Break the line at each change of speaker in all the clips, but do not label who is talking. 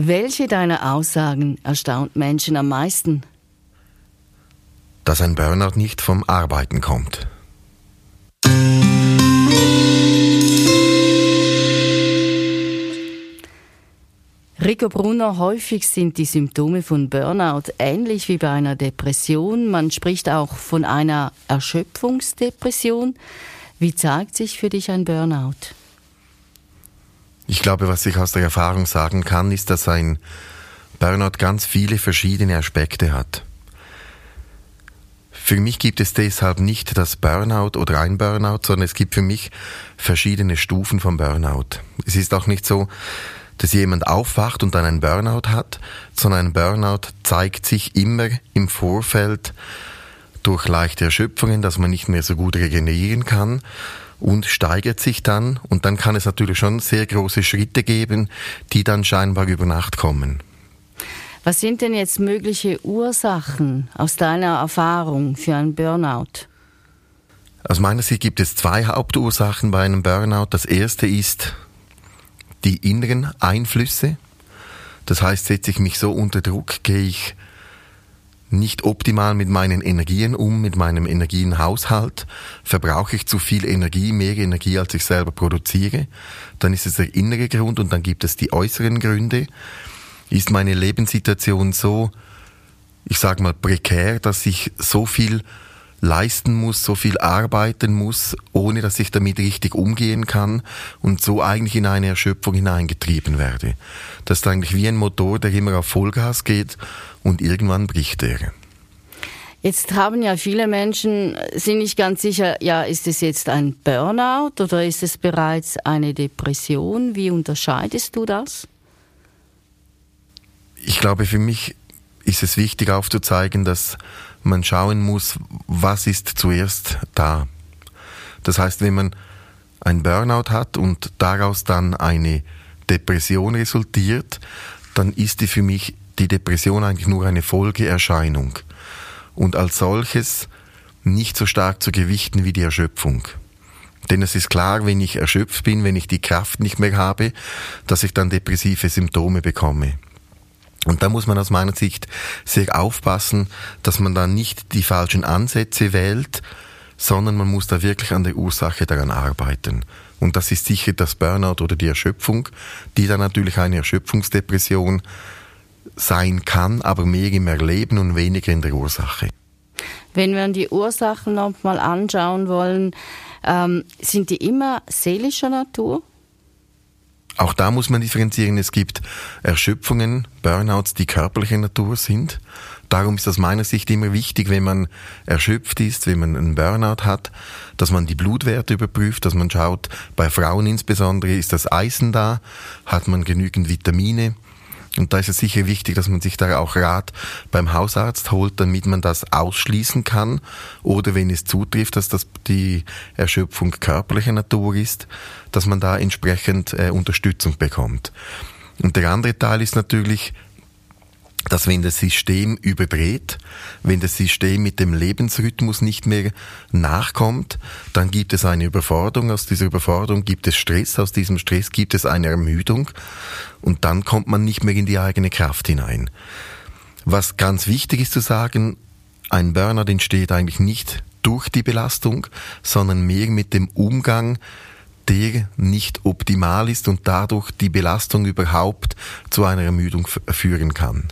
Welche deiner Aussagen erstaunt Menschen am meisten?
Dass ein Burnout nicht vom Arbeiten kommt.
Rico Brunner, häufig sind die Symptome von Burnout ähnlich wie bei einer Depression. Man spricht auch von einer Erschöpfungsdepression. Wie zeigt sich für dich ein Burnout?
Ich glaube, was ich aus der Erfahrung sagen kann, ist, dass ein Burnout ganz viele verschiedene Aspekte hat. Für mich gibt es deshalb nicht das Burnout oder ein Burnout, sondern es gibt für mich verschiedene Stufen vom Burnout. Es ist auch nicht so, dass jemand aufwacht und dann einen Burnout hat, sondern ein Burnout zeigt sich immer im Vorfeld durch leichte Erschöpfungen, dass man nicht mehr so gut regenerieren kann und steigert sich dann und dann kann es natürlich schon sehr große Schritte geben, die dann scheinbar über Nacht kommen.
Was sind denn jetzt mögliche Ursachen aus deiner Erfahrung für einen Burnout?
Aus meiner Sicht gibt es zwei Hauptursachen bei einem Burnout. Das erste ist die inneren Einflüsse. Das heißt, setze ich mich so unter Druck, gehe ich nicht optimal mit meinen Energien um, mit meinem Energienhaushalt, verbrauche ich zu viel Energie, mehr Energie, als ich selber produziere, dann ist es der innere Grund und dann gibt es die äußeren Gründe. Ist meine Lebenssituation so, ich sage mal, prekär, dass ich so viel leisten muss, so viel arbeiten muss, ohne dass ich damit richtig umgehen kann und so eigentlich in eine Erschöpfung hineingetrieben werde. Das ist eigentlich wie ein Motor, der immer auf Vollgas geht und irgendwann bricht er.
Jetzt haben ja viele Menschen, sind nicht ganz sicher, ja, ist es jetzt ein Burnout oder ist es bereits eine Depression? Wie unterscheidest du das?
Ich glaube, für mich ist es wichtig aufzuzeigen, dass man schauen muss, was ist zuerst da. Das heißt, wenn man ein Burnout hat und daraus dann eine Depression resultiert, dann ist die für mich die Depression eigentlich nur eine Folgeerscheinung und als solches nicht so stark zu gewichten wie die Erschöpfung. Denn es ist klar, wenn ich erschöpft bin, wenn ich die Kraft nicht mehr habe, dass ich dann depressive Symptome bekomme. Und da muss man aus meiner Sicht sehr aufpassen, dass man da nicht die falschen Ansätze wählt, sondern man muss da wirklich an der Ursache daran arbeiten. Und das ist sicher das Burnout oder die Erschöpfung, die dann natürlich eine Erschöpfungsdepression sein kann, aber mehr im Erleben und weniger in der Ursache.
Wenn wir die Ursachen nochmal anschauen wollen, ähm, sind die immer seelischer Natur?
Auch da muss man differenzieren. Es gibt Erschöpfungen, Burnouts, die körperlicher Natur sind. Darum ist aus meiner Sicht immer wichtig, wenn man erschöpft ist, wenn man einen Burnout hat, dass man die Blutwerte überprüft, dass man schaut, bei Frauen insbesondere ist das Eisen da, hat man genügend Vitamine, und da ist es sicher wichtig, dass man sich da auch Rat beim Hausarzt holt, damit man das ausschließen kann. Oder wenn es zutrifft, dass das die Erschöpfung körperlicher Natur ist, dass man da entsprechend äh, Unterstützung bekommt. Und der andere Teil ist natürlich dass wenn das System überdreht, wenn das System mit dem Lebensrhythmus nicht mehr nachkommt, dann gibt es eine Überforderung, aus dieser Überforderung gibt es Stress, aus diesem Stress gibt es eine Ermüdung und dann kommt man nicht mehr in die eigene Kraft hinein. Was ganz wichtig ist zu sagen, ein Burnout entsteht eigentlich nicht durch die Belastung, sondern mehr mit dem Umgang der nicht optimal ist und dadurch die Belastung überhaupt zu einer Ermüdung führen kann.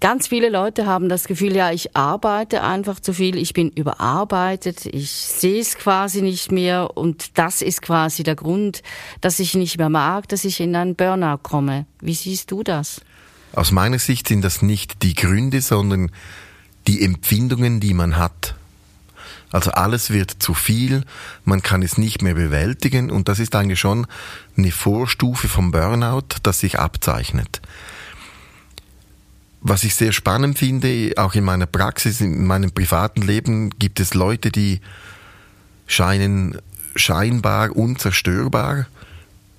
Ganz viele Leute haben das Gefühl, ja, ich arbeite einfach zu viel, ich bin überarbeitet, ich sehe es quasi nicht mehr und das ist quasi der Grund, dass ich nicht mehr mag, dass ich in einen Burnout komme. Wie siehst du das?
Aus meiner Sicht sind das nicht die Gründe, sondern die Empfindungen, die man hat. Also alles wird zu viel, man kann es nicht mehr bewältigen und das ist eigentlich schon eine Vorstufe vom Burnout, das sich abzeichnet. Was ich sehr spannend finde, auch in meiner Praxis, in meinem privaten Leben, gibt es Leute, die scheinen scheinbar unzerstörbar.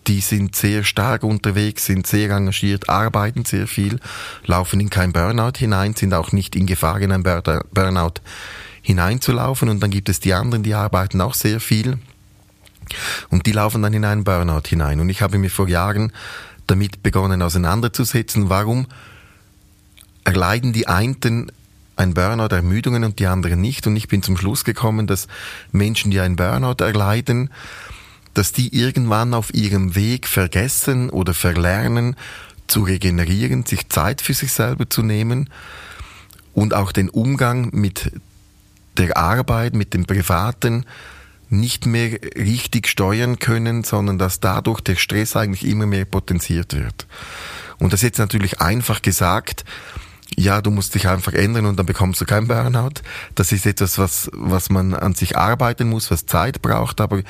Die sind sehr stark unterwegs, sind sehr engagiert, arbeiten sehr viel, laufen in kein Burnout hinein, sind auch nicht in Gefahr, in ein Burnout hineinzulaufen. Und dann gibt es die anderen, die arbeiten auch sehr viel. Und die laufen dann in einen Burnout hinein. Und ich habe mir vor Jahren damit begonnen auseinanderzusetzen, warum erleiden die einen ein Burnout Ermüdungen und die anderen nicht. Und ich bin zum Schluss gekommen, dass Menschen, die ein Burnout erleiden, dass die irgendwann auf ihrem Weg vergessen oder verlernen, zu regenerieren, sich Zeit für sich selber zu nehmen und auch den Umgang mit der Arbeit, mit dem Privaten nicht mehr richtig steuern können, sondern dass dadurch der Stress eigentlich immer mehr potenziert wird. Und das ist jetzt natürlich einfach gesagt, ja, du musst dich einfach ändern und dann bekommst du kein Burnout. Das ist etwas, was, was man an sich arbeiten muss, was Zeit braucht. Aber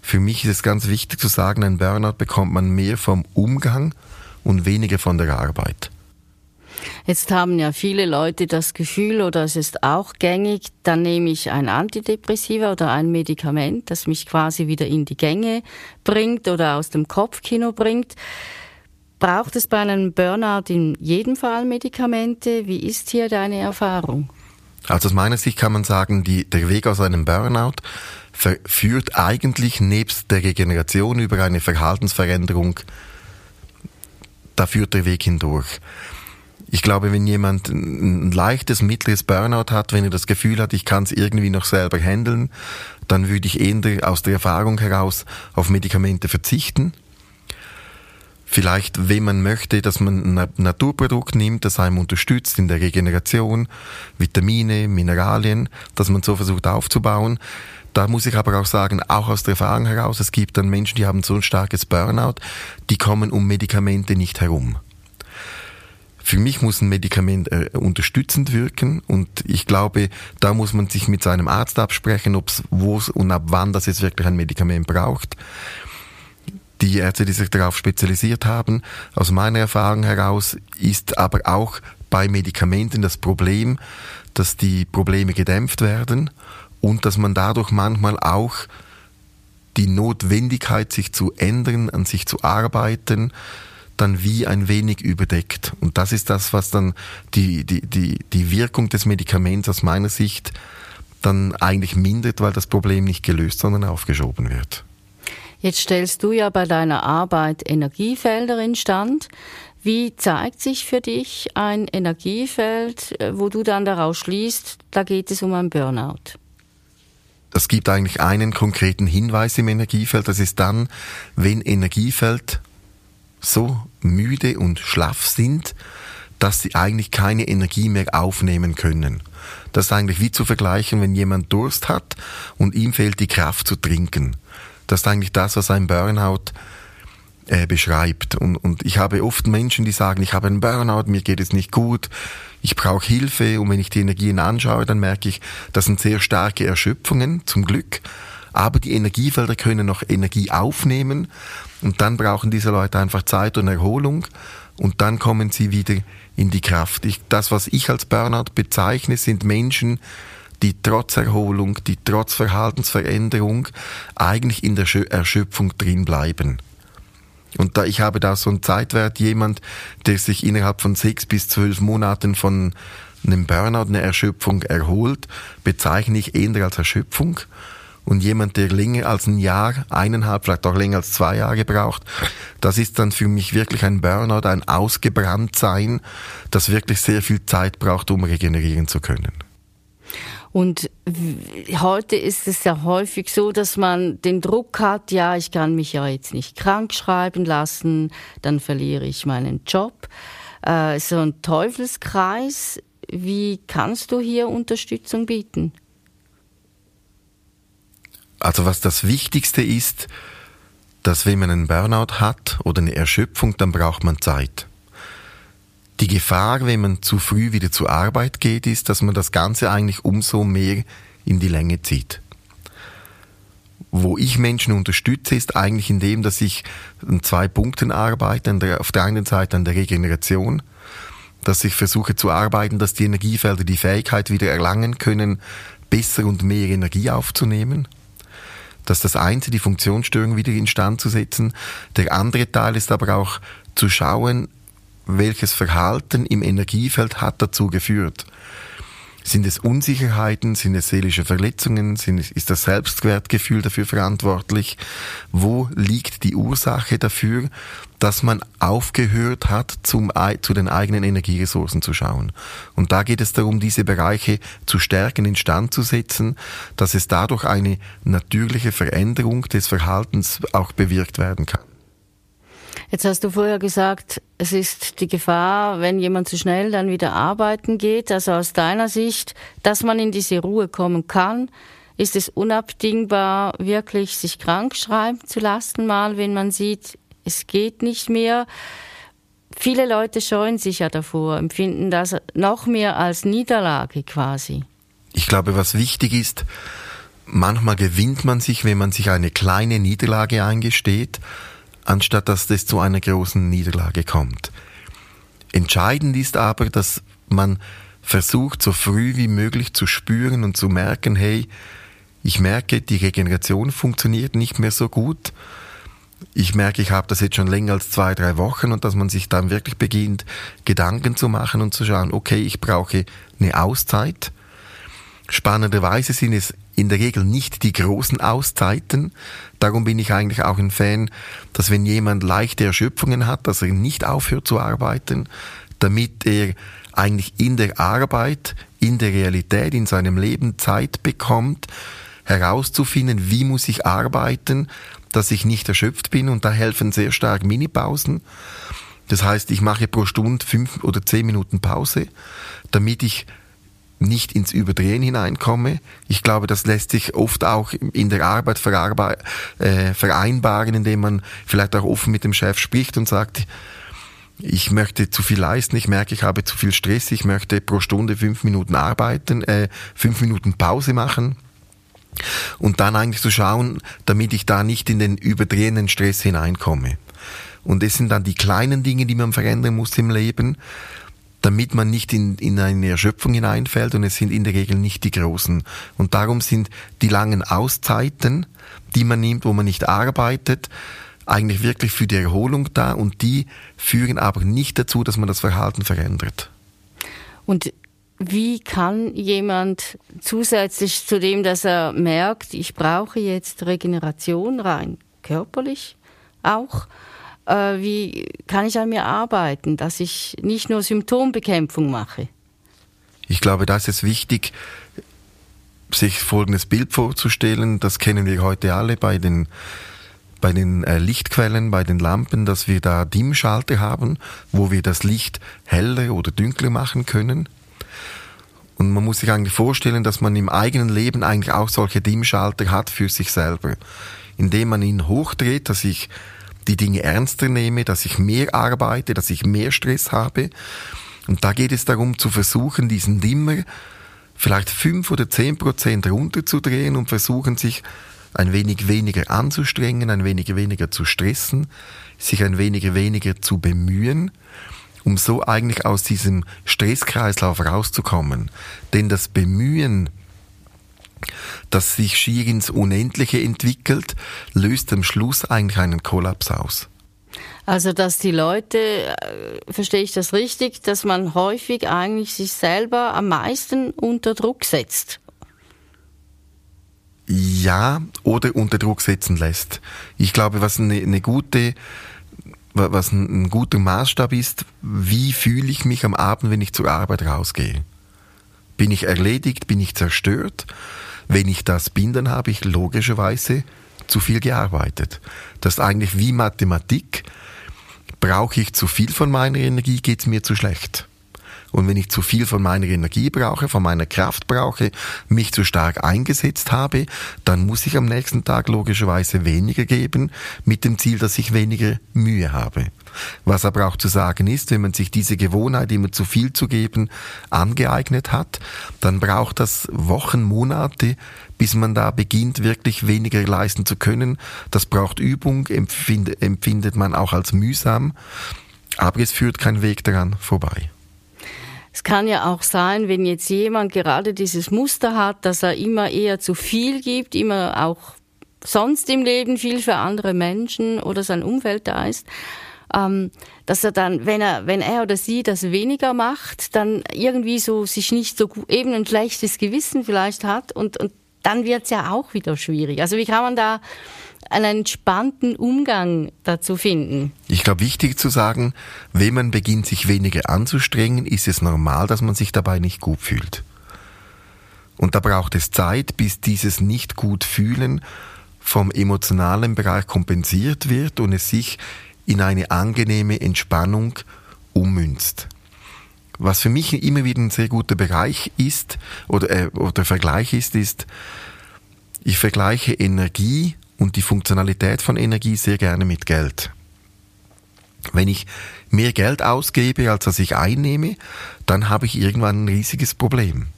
für mich ist es ganz wichtig zu sagen, ein Burnout bekommt man mehr vom Umgang und weniger von der Arbeit.
Jetzt haben ja viele Leute das Gefühl, oder es ist auch gängig, dann nehme ich ein Antidepressiva oder ein Medikament, das mich quasi wieder in die Gänge bringt oder aus dem Kopfkino bringt. Braucht es bei einem Burnout in jedem Fall Medikamente? Wie ist hier deine Erfahrung?
Also aus meiner Sicht kann man sagen, die, der Weg aus einem Burnout führt eigentlich nebst der Regeneration über eine Verhaltensveränderung, da führt der Weg hindurch. Ich glaube, wenn jemand ein leichtes, mittleres Burnout hat, wenn er das Gefühl hat, ich kann es irgendwie noch selber handeln, dann würde ich eher aus der Erfahrung heraus auf Medikamente verzichten Vielleicht, wenn man möchte, dass man ein Naturprodukt nimmt, das einem unterstützt in der Regeneration, Vitamine, Mineralien, dass man so versucht aufzubauen. Da muss ich aber auch sagen, auch aus der Erfahrung heraus, es gibt dann Menschen, die haben so ein starkes Burnout, die kommen um Medikamente nicht herum. Für mich muss ein Medikament äh, unterstützend wirken und ich glaube, da muss man sich mit seinem Arzt absprechen, ob es wo und ab wann das jetzt wirklich ein Medikament braucht die Ärzte, die sich darauf spezialisiert haben. Aus meiner Erfahrung heraus ist aber auch bei Medikamenten das Problem, dass die Probleme gedämpft werden und dass man dadurch manchmal auch die Notwendigkeit, sich zu ändern, an sich zu arbeiten, dann wie ein wenig überdeckt. Und das ist das, was dann die, die, die, die Wirkung des Medikaments aus meiner Sicht dann eigentlich mindert, weil das Problem nicht gelöst, sondern aufgeschoben wird.
Jetzt stellst du ja bei deiner Arbeit Energiefelder instand. Wie zeigt sich für dich ein Energiefeld, äh, wo du dann daraus schließt, da geht es um ein Burnout?
Es gibt eigentlich einen konkreten Hinweis im Energiefeld. Das ist dann, wenn Energiefeld so müde und schlaff sind, dass sie eigentlich keine Energie mehr aufnehmen können. Das ist eigentlich wie zu vergleichen, wenn jemand Durst hat und ihm fehlt die Kraft zu trinken. Das ist eigentlich das, was ein Burnout äh, beschreibt. Und, und ich habe oft Menschen, die sagen, ich habe einen Burnout, mir geht es nicht gut, ich brauche Hilfe. Und wenn ich die Energien anschaue, dann merke ich, das sind sehr starke Erschöpfungen, zum Glück. Aber die Energiefelder können noch Energie aufnehmen. Und dann brauchen diese Leute einfach Zeit und Erholung. Und dann kommen sie wieder in die Kraft. Ich, das, was ich als Burnout bezeichne, sind Menschen, die trotz Erholung, die trotz Verhaltensveränderung eigentlich in der Erschöpfung drin bleiben. Und da, ich habe da so einen Zeitwert, jemand, der sich innerhalb von sechs bis zwölf Monaten von einem Burnout, einer Erschöpfung erholt, bezeichne ich eher als Erschöpfung. Und jemand, der länger als ein Jahr, eineinhalb, vielleicht auch länger als zwei Jahre braucht, das ist dann für mich wirklich ein Burnout, ein Ausgebranntsein, das wirklich sehr viel Zeit braucht, um regenerieren zu können.
Und heute ist es ja häufig so, dass man den Druck hat, ja, ich kann mich ja jetzt nicht krank schreiben lassen, dann verliere ich meinen Job. Äh, so ein Teufelskreis. Wie kannst du hier Unterstützung bieten?
Also was das Wichtigste ist, dass wenn man einen Burnout hat oder eine Erschöpfung, dann braucht man Zeit. Die Gefahr, wenn man zu früh wieder zur Arbeit geht, ist, dass man das Ganze eigentlich umso mehr in die Länge zieht. Wo ich Menschen unterstütze, ist eigentlich in dem, dass ich an zwei Punkten arbeite. Auf der einen Seite an der Regeneration, dass ich versuche zu arbeiten, dass die Energiefelder die Fähigkeit wieder erlangen können, besser und mehr Energie aufzunehmen. Das ist das eine, die Funktionsstörung wieder instand zu setzen. Der andere Teil ist aber auch zu schauen, welches Verhalten im Energiefeld hat dazu geführt. Sind es Unsicherheiten? Sind es seelische Verletzungen? Sind, ist das Selbstwertgefühl dafür verantwortlich? Wo liegt die Ursache dafür, dass man aufgehört hat, zum, zu den eigenen Energieressourcen zu schauen? Und da geht es darum, diese Bereiche zu stärken, in Stand zu setzen, dass es dadurch eine natürliche Veränderung des Verhaltens auch bewirkt werden kann.
Jetzt hast du vorher gesagt, es ist die Gefahr, wenn jemand zu schnell dann wieder arbeiten geht. Also aus deiner Sicht, dass man in diese Ruhe kommen kann, ist es unabdingbar, wirklich sich krank schreiben zu lassen, mal, wenn man sieht, es geht nicht mehr. Viele Leute scheuen sich ja davor, empfinden das noch mehr als Niederlage quasi.
Ich glaube, was wichtig ist, manchmal gewinnt man sich, wenn man sich eine kleine Niederlage eingesteht anstatt dass es zu einer großen Niederlage kommt. Entscheidend ist aber, dass man versucht, so früh wie möglich zu spüren und zu merken, hey, ich merke, die Regeneration funktioniert nicht mehr so gut. Ich merke, ich habe das jetzt schon länger als zwei, drei Wochen und dass man sich dann wirklich beginnt, Gedanken zu machen und zu schauen, okay, ich brauche eine Auszeit. Spannenderweise sind es in der Regel nicht die großen Auszeiten. Darum bin ich eigentlich auch ein Fan, dass wenn jemand leichte Erschöpfungen hat, dass er nicht aufhört zu arbeiten, damit er eigentlich in der Arbeit, in der Realität, in seinem Leben Zeit bekommt, herauszufinden, wie muss ich arbeiten, dass ich nicht erschöpft bin und da helfen sehr stark Minipausen. Das heißt, ich mache pro Stunde fünf oder zehn Minuten Pause, damit ich nicht ins Überdrehen hineinkomme. Ich glaube, das lässt sich oft auch in der Arbeit äh, vereinbaren, indem man vielleicht auch offen mit dem Chef spricht und sagt, ich möchte zu viel leisten, ich merke, ich habe zu viel Stress, ich möchte pro Stunde fünf Minuten arbeiten, äh, fünf Minuten Pause machen. Und dann eigentlich zu schauen, damit ich da nicht in den überdrehenden Stress hineinkomme. Und das sind dann die kleinen Dinge, die man verändern muss im Leben damit man nicht in, in eine Erschöpfung hineinfällt und es sind in der Regel nicht die großen. Und darum sind die langen Auszeiten, die man nimmt, wo man nicht arbeitet, eigentlich wirklich für die Erholung da und die führen aber nicht dazu, dass man das Verhalten verändert.
Und wie kann jemand zusätzlich zu dem, dass er merkt, ich brauche jetzt Regeneration rein körperlich auch, wie kann ich an mir arbeiten, dass ich nicht nur Symptombekämpfung mache?
Ich glaube, da ist es wichtig, sich folgendes Bild vorzustellen. Das kennen wir heute alle bei den bei den äh, Lichtquellen, bei den Lampen, dass wir da Dimmschalter haben, wo wir das Licht heller oder dunkler machen können. Und man muss sich eigentlich vorstellen, dass man im eigenen Leben eigentlich auch solche Dimmschalter hat für sich selber. Indem man ihn hochdreht, dass ich die Dinge ernster nehme, dass ich mehr arbeite, dass ich mehr Stress habe. Und da geht es darum zu versuchen, diesen Dimmer vielleicht fünf oder zehn Prozent runterzudrehen und versuchen, sich ein wenig weniger anzustrengen, ein wenig weniger zu stressen, sich ein wenig weniger zu bemühen, um so eigentlich aus diesem Stresskreislauf rauszukommen. Denn das Bemühen das sich schier ins Unendliche entwickelt, löst am Schluss eigentlich einen Kollaps aus.
Also, dass die Leute, äh, verstehe ich das richtig, dass man häufig eigentlich sich selber am meisten unter Druck setzt?
Ja, oder unter Druck setzen lässt. Ich glaube, was eine, eine gute, was ein, ein guter Maßstab ist, wie fühle ich mich am Abend, wenn ich zur Arbeit rausgehe? Bin ich erledigt? Bin ich zerstört? Wenn ich das bin, dann habe ich logischerweise zu viel gearbeitet. Das ist eigentlich wie Mathematik. Brauche ich zu viel von meiner Energie, geht es mir zu schlecht. Und wenn ich zu viel von meiner Energie brauche, von meiner Kraft brauche, mich zu stark eingesetzt habe, dann muss ich am nächsten Tag logischerweise weniger geben, mit dem Ziel, dass ich weniger Mühe habe. Was aber auch zu sagen ist, wenn man sich diese Gewohnheit, immer zu viel zu geben, angeeignet hat, dann braucht das Wochen, Monate, bis man da beginnt, wirklich weniger leisten zu können. Das braucht Übung, empfindet man auch als mühsam, aber es führt kein Weg daran vorbei.
Es kann ja auch sein, wenn jetzt jemand gerade dieses Muster hat, dass er immer eher zu viel gibt, immer auch sonst im Leben viel für andere Menschen oder sein Umfeld da ist. ähm, dass er dann, wenn er, wenn er oder sie das weniger macht, dann irgendwie so sich nicht so gut, eben ein schlechtes Gewissen vielleicht hat und, und dann wird's ja auch wieder schwierig. Also wie kann man da einen entspannten Umgang dazu finden?
Ich glaube, wichtig zu sagen, wenn man beginnt, sich weniger anzustrengen, ist es normal, dass man sich dabei nicht gut fühlt. Und da braucht es Zeit, bis dieses nicht gut fühlen vom emotionalen Bereich kompensiert wird und es sich in eine angenehme Entspannung ummünzt. Was für mich immer wieder ein sehr guter Bereich ist oder, äh, oder Vergleich ist, ist, ich vergleiche Energie und die Funktionalität von Energie sehr gerne mit Geld. Wenn ich mehr Geld ausgebe, als dass ich einnehme, dann habe ich irgendwann ein riesiges Problem.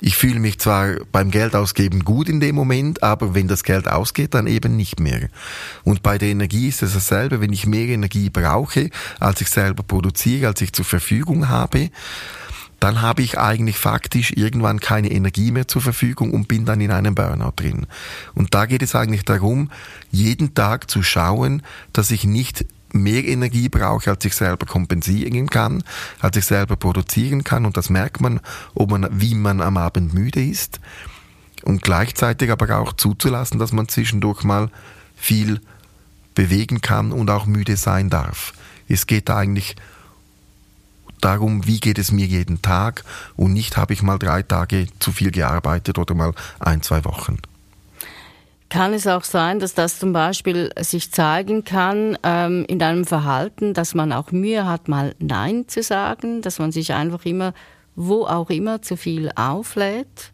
Ich fühle mich zwar beim Geld ausgeben gut in dem Moment, aber wenn das Geld ausgeht, dann eben nicht mehr. Und bei der Energie ist es dasselbe. Wenn ich mehr Energie brauche, als ich selber produziere, als ich zur Verfügung habe, dann habe ich eigentlich faktisch irgendwann keine Energie mehr zur Verfügung und bin dann in einem Burnout drin. Und da geht es eigentlich darum, jeden Tag zu schauen, dass ich nicht mehr Energie brauche, als ich selber kompensieren kann, als ich selber produzieren kann. Und das merkt man, ob man, wie man am Abend müde ist. Und gleichzeitig aber auch zuzulassen, dass man zwischendurch mal viel bewegen kann und auch müde sein darf. Es geht eigentlich darum, wie geht es mir jeden Tag und nicht habe ich mal drei Tage zu viel gearbeitet oder mal ein, zwei Wochen.
Kann es auch sein, dass das zum Beispiel sich zeigen kann ähm, in deinem Verhalten, dass man auch Mühe hat, mal Nein zu sagen, dass man sich einfach immer, wo auch immer, zu viel auflädt?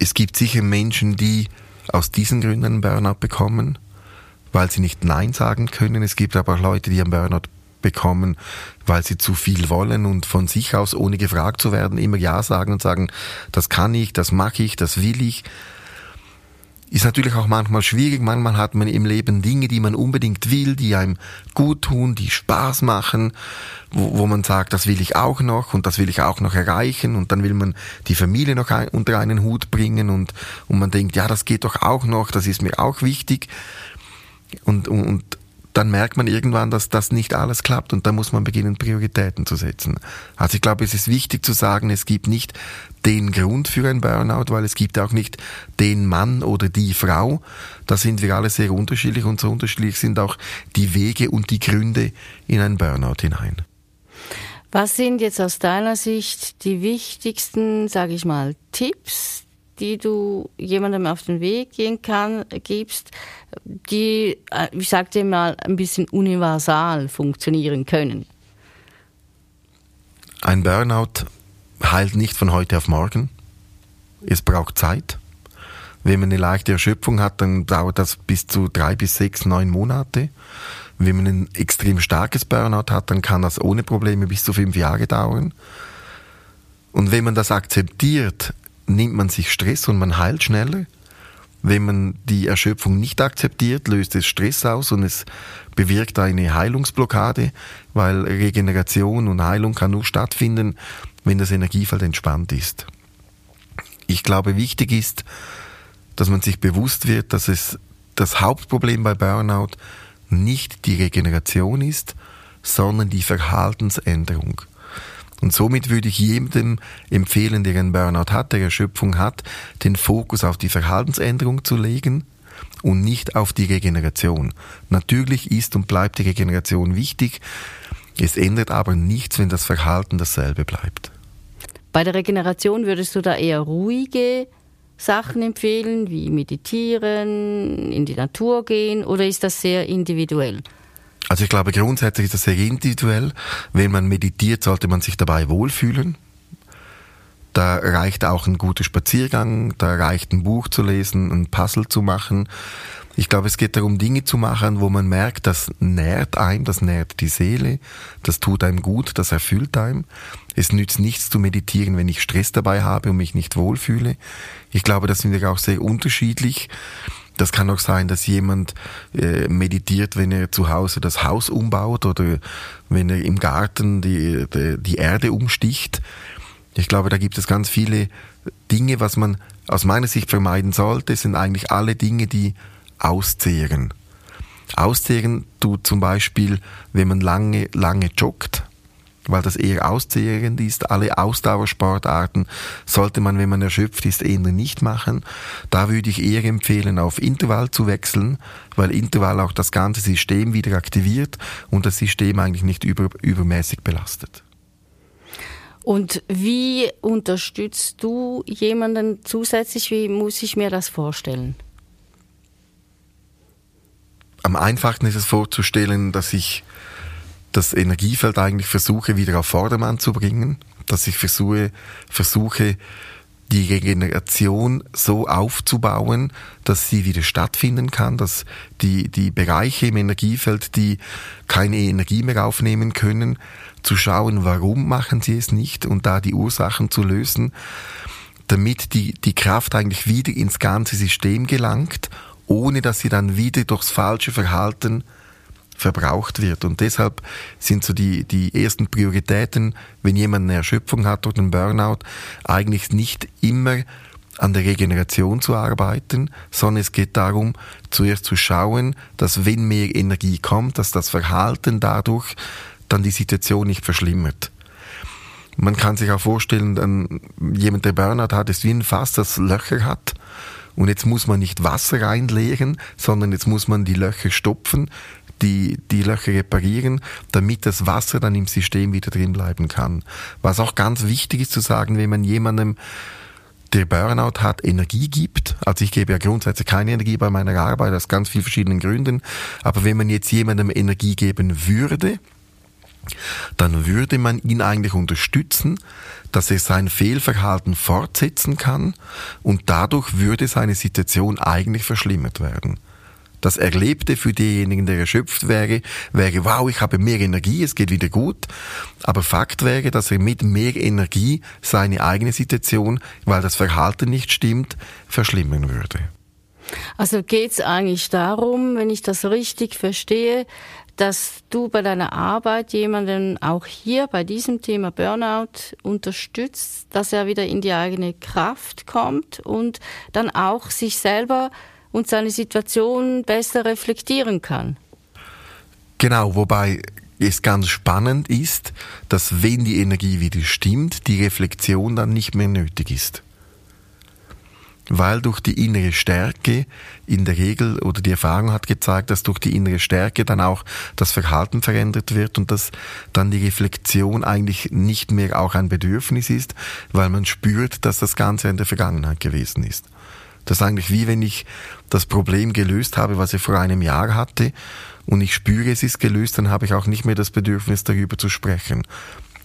Es gibt sicher Menschen, die aus diesen Gründen einen Burnout bekommen, weil sie nicht Nein sagen können. Es gibt aber auch Leute, die einen Burnout bekommen, weil sie zu viel wollen und von sich aus, ohne gefragt zu werden, immer Ja sagen und sagen, das kann ich, das mache ich, das will ich. Ist natürlich auch manchmal schwierig. Manchmal hat man im Leben Dinge, die man unbedingt will, die einem gut tun, die Spaß machen, wo, wo man sagt, das will ich auch noch und das will ich auch noch erreichen und dann will man die Familie noch ein, unter einen Hut bringen und, und man denkt, ja, das geht doch auch noch, das ist mir auch wichtig. Und, und, und dann merkt man irgendwann, dass das nicht alles klappt und dann muss man beginnen, Prioritäten zu setzen. Also ich glaube, es ist wichtig zu sagen, es gibt nicht den Grund für ein Burnout, weil es gibt auch nicht den Mann oder die Frau. Da sind wir alle sehr unterschiedlich und so unterschiedlich sind auch die Wege und die Gründe in ein Burnout hinein.
Was sind jetzt aus deiner Sicht die wichtigsten, sage ich mal, Tipps, die du jemandem auf den Weg gehen kann, gibst, die, äh, ich sagte mal, ein bisschen universal funktionieren können?
Ein Burnout heilt nicht von heute auf morgen. Es braucht Zeit. Wenn man eine leichte Erschöpfung hat, dann dauert das bis zu drei bis sechs, neun Monate. Wenn man ein extrem starkes Burnout hat, dann kann das ohne Probleme bis zu fünf Jahre dauern. Und wenn man das akzeptiert, nimmt man sich Stress und man heilt schneller. Wenn man die Erschöpfung nicht akzeptiert, löst es Stress aus und es bewirkt eine Heilungsblockade, weil Regeneration und Heilung kann nur stattfinden, wenn das Energiefeld entspannt ist. Ich glaube, wichtig ist, dass man sich bewusst wird, dass es das Hauptproblem bei Burnout nicht die Regeneration ist, sondern die Verhaltensänderung. Und somit würde ich jedem empfehlen, der einen Burnout hat, der Erschöpfung hat, den Fokus auf die Verhaltensänderung zu legen und nicht auf die Regeneration. Natürlich ist und bleibt die Regeneration wichtig. Es ändert aber nichts, wenn das Verhalten dasselbe bleibt.
Bei der Regeneration würdest du da eher ruhige Sachen empfehlen, wie meditieren, in die Natur gehen, oder ist das sehr individuell?
Also ich glaube, grundsätzlich ist das sehr individuell. Wenn man meditiert, sollte man sich dabei wohlfühlen. Da reicht auch ein guter Spaziergang, da reicht ein Buch zu lesen, ein Puzzle zu machen. Ich glaube, es geht darum, Dinge zu machen, wo man merkt, das nährt einem, das nährt die Seele, das tut einem gut, das erfüllt einem. Es nützt nichts zu meditieren, wenn ich Stress dabei habe und mich nicht wohlfühle. Ich glaube, das sind wir auch sehr unterschiedlich. Das kann auch sein, dass jemand äh, meditiert, wenn er zu Hause das Haus umbaut oder wenn er im Garten die, die, die Erde umsticht. Ich glaube, da gibt es ganz viele Dinge, was man aus meiner Sicht vermeiden sollte, sind eigentlich alle Dinge, die auszehren. Auszehren tut zum Beispiel, wenn man lange, lange joggt, weil das eher auszehrend ist. Alle Ausdauersportarten sollte man, wenn man erschöpft ist, eher nicht machen. Da würde ich eher empfehlen, auf Intervall zu wechseln, weil Intervall auch das ganze System wieder aktiviert und das System eigentlich nicht über, übermäßig belastet.
Und wie unterstützt du jemanden zusätzlich? Wie muss ich mir das vorstellen?
Am einfachsten ist es vorzustellen, dass ich das Energiefeld eigentlich versuche wieder auf Vordermann zu bringen, dass ich versuche, versuche die Regeneration so aufzubauen, dass sie wieder stattfinden kann, dass die, die Bereiche im Energiefeld, die keine Energie mehr aufnehmen können, zu schauen, warum machen sie es nicht und da die Ursachen zu lösen, damit die, die Kraft eigentlich wieder ins ganze System gelangt, ohne dass sie dann wieder durchs falsche Verhalten verbraucht wird. Und deshalb sind so die, die ersten Prioritäten, wenn jemand eine Erschöpfung hat oder einen Burnout, eigentlich nicht immer an der Regeneration zu arbeiten, sondern es geht darum, zuerst zu schauen, dass wenn mehr Energie kommt, dass das Verhalten dadurch dann die Situation nicht verschlimmert. Man kann sich auch vorstellen, dann jemand, der Burnout hat, ist wie ein Fass, das Löcher hat. Und jetzt muss man nicht Wasser reinleeren, sondern jetzt muss man die Löcher stopfen, die, die Löcher reparieren, damit das Wasser dann im System wieder drin bleiben kann. Was auch ganz wichtig ist zu sagen, wenn man jemandem der Burnout hat, Energie gibt. Also ich gebe ja grundsätzlich keine Energie bei meiner Arbeit aus ganz vielen verschiedenen Gründen. Aber wenn man jetzt jemandem Energie geben würde, dann würde man ihn eigentlich unterstützen, dass er sein Fehlverhalten fortsetzen kann und dadurch würde seine Situation eigentlich verschlimmert werden. Das Erlebte für denjenigen, der erschöpft wäre, wäre, wow, ich habe mehr Energie, es geht wieder gut. Aber Fakt wäre, dass er mit mehr Energie seine eigene Situation, weil das Verhalten nicht stimmt, verschlimmern würde.
Also geht es eigentlich darum, wenn ich das richtig verstehe, dass du bei deiner Arbeit jemanden auch hier bei diesem Thema Burnout unterstützt, dass er wieder in die eigene Kraft kommt und dann auch sich selber und seine Situation besser reflektieren kann.
Genau, wobei es ganz spannend ist, dass wenn die Energie wieder stimmt, die Reflexion dann nicht mehr nötig ist. Weil durch die innere Stärke in der Regel oder die Erfahrung hat gezeigt, dass durch die innere Stärke dann auch das Verhalten verändert wird und dass dann die Reflexion eigentlich nicht mehr auch ein Bedürfnis ist, weil man spürt, dass das Ganze in der Vergangenheit gewesen ist. Das ist eigentlich wie wenn ich das Problem gelöst habe, was ich vor einem Jahr hatte und ich spüre, es ist gelöst, dann habe ich auch nicht mehr das Bedürfnis, darüber zu sprechen.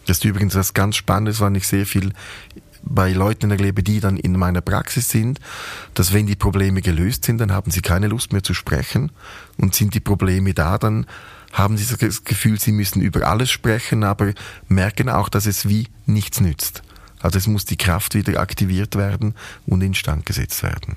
Das ist übrigens was ganz Spannendes, weil ich sehr viel bei Leuten erlebe, die dann in meiner Praxis sind, dass wenn die Probleme gelöst sind, dann haben sie keine Lust mehr zu sprechen und sind die Probleme da, dann haben sie das Gefühl, sie müssen über alles sprechen, aber merken auch, dass es wie nichts nützt. Also es muss die Kraft wieder aktiviert werden und instand gesetzt werden.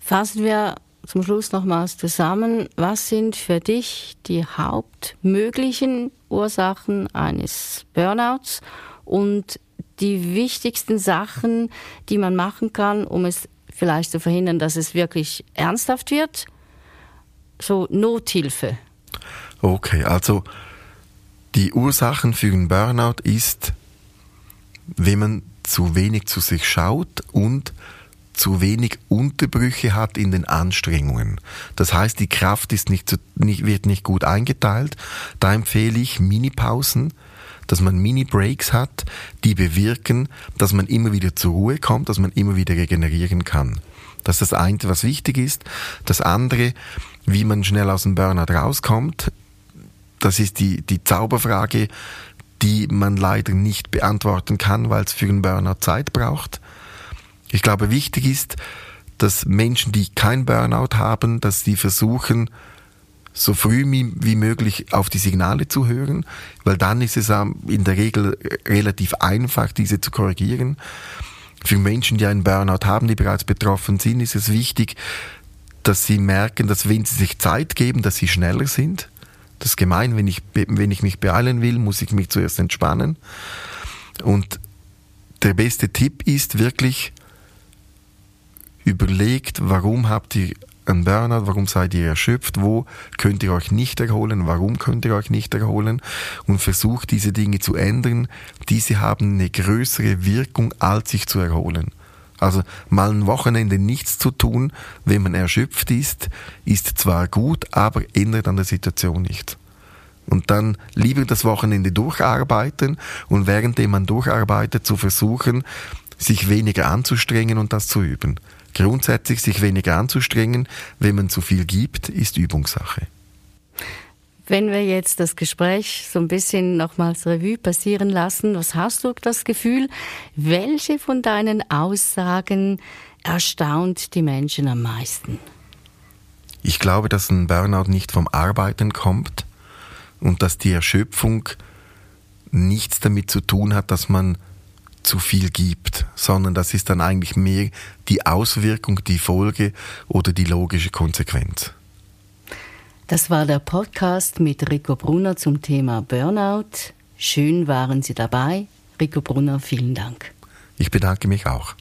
Fassen wir zum Schluss nochmals zusammen. Was sind für dich die hauptmöglichen Ursachen eines Burnouts und die wichtigsten Sachen, die man machen kann, um es vielleicht zu verhindern, dass es wirklich ernsthaft wird? So Nothilfe.
Okay, also die Ursachen für einen Burnout ist wenn man zu wenig zu sich schaut und zu wenig Unterbrüche hat in den Anstrengungen. Das heißt, die Kraft ist nicht, nicht, wird nicht gut eingeteilt. Da empfehle ich Mini-Pausen, dass man Mini-Breaks hat, die bewirken, dass man immer wieder zur Ruhe kommt, dass man immer wieder regenerieren kann. Das ist das eine, was wichtig ist. Das andere, wie man schnell aus dem Burnout rauskommt, das ist die, die Zauberfrage, die man leider nicht beantworten kann, weil es für einen Burnout Zeit braucht. Ich glaube, wichtig ist, dass Menschen, die kein Burnout haben, dass sie versuchen, so früh wie möglich auf die Signale zu hören, weil dann ist es in der Regel relativ einfach, diese zu korrigieren. Für Menschen, die einen Burnout haben, die bereits betroffen sind, ist es wichtig, dass sie merken, dass wenn sie sich Zeit geben, dass sie schneller sind das ist gemein, wenn ich, wenn ich mich beeilen will, muss ich mich zuerst entspannen. Und der beste Tipp ist wirklich, überlegt, warum habt ihr ein Burnout? Warum seid ihr erschöpft? Wo könnt ihr euch nicht erholen? Warum könnt ihr euch nicht erholen? Und versucht diese Dinge zu ändern. Diese haben eine größere Wirkung, als sich zu erholen. Also mal ein Wochenende nichts zu tun, wenn man erschöpft ist, ist zwar gut, aber ändert an der Situation nichts. Und dann lieber das Wochenende durcharbeiten und währenddem man durcharbeitet zu versuchen, sich weniger anzustrengen und das zu üben. Grundsätzlich sich weniger anzustrengen, wenn man zu viel gibt, ist Übungssache.
Wenn wir jetzt das Gespräch so ein bisschen nochmals Revue passieren lassen, was hast du das Gefühl, welche von deinen Aussagen erstaunt die Menschen am meisten?
Ich glaube, dass ein Burnout nicht vom Arbeiten kommt und dass die Erschöpfung nichts damit zu tun hat, dass man zu viel gibt, sondern das ist dann eigentlich mehr die Auswirkung, die Folge oder die logische Konsequenz.
Das war der Podcast mit Rico Brunner zum Thema Burnout. Schön waren Sie dabei. Rico Brunner, vielen Dank.
Ich bedanke mich auch.